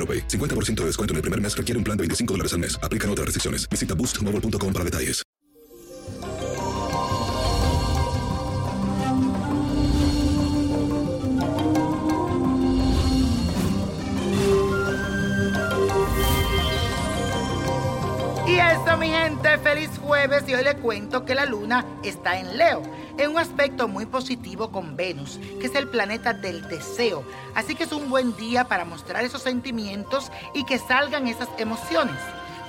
AroPay. 50% de descuento en el primer mes requiere un plan de 25 dólares al mes. Aplican otras restricciones. Visita boostmobile.com para detalles. Y eso, mi gente, feliz jueves. Y hoy le cuento que la luna está en Leo, en un aspecto muy positivo con Venus, que es el planeta del deseo. Así que es un buen día para mostrar esos sentimientos y que salgan esas emociones.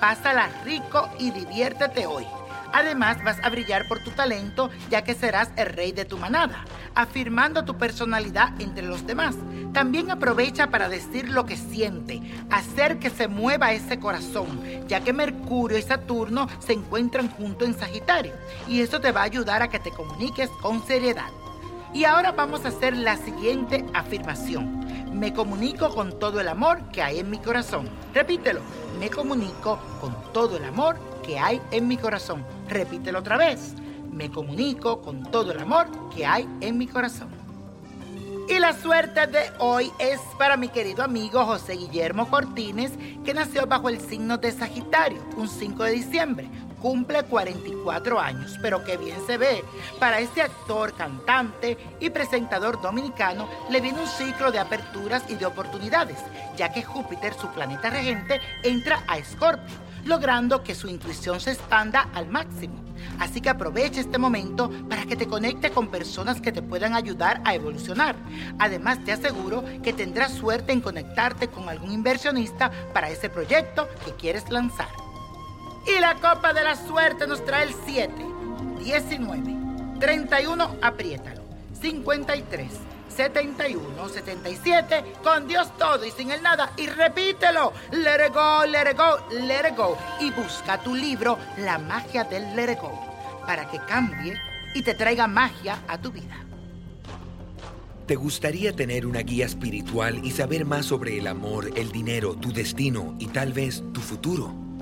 Pásala rico y diviértete hoy. Además, vas a brillar por tu talento, ya que serás el rey de tu manada, afirmando tu personalidad entre los demás. También aprovecha para decir lo que siente, hacer que se mueva ese corazón, ya que Mercurio y Saturno se encuentran juntos en Sagitario, y eso te va a ayudar a que te comuniques con seriedad. Y ahora vamos a hacer la siguiente afirmación. Me comunico con todo el amor que hay en mi corazón. Repítelo. Me comunico con todo el amor que hay en mi corazón. Repítelo otra vez. Me comunico con todo el amor que hay en mi corazón. Y la suerte de hoy es para mi querido amigo José Guillermo Cortines, que nació bajo el signo de Sagitario, un 5 de diciembre. Cumple 44 años, pero qué bien se ve. Para este actor, cantante y presentador dominicano le viene un ciclo de aperturas y de oportunidades, ya que Júpiter, su planeta regente, entra a Escorpio, logrando que su intuición se expanda al máximo. Así que aprovecha este momento para que te conecte con personas que te puedan ayudar a evolucionar. Además, te aseguro que tendrás suerte en conectarte con algún inversionista para ese proyecto que quieres lanzar. Y la copa de la suerte nos trae el 7, 19, 31, apriétalo, 53, 71, 77, con Dios todo y sin el nada. Y repítelo, let it go, let it go, let it go. Y busca tu libro, La magia del let it go, para que cambie y te traiga magia a tu vida. ¿Te gustaría tener una guía espiritual y saber más sobre el amor, el dinero, tu destino y tal vez tu futuro?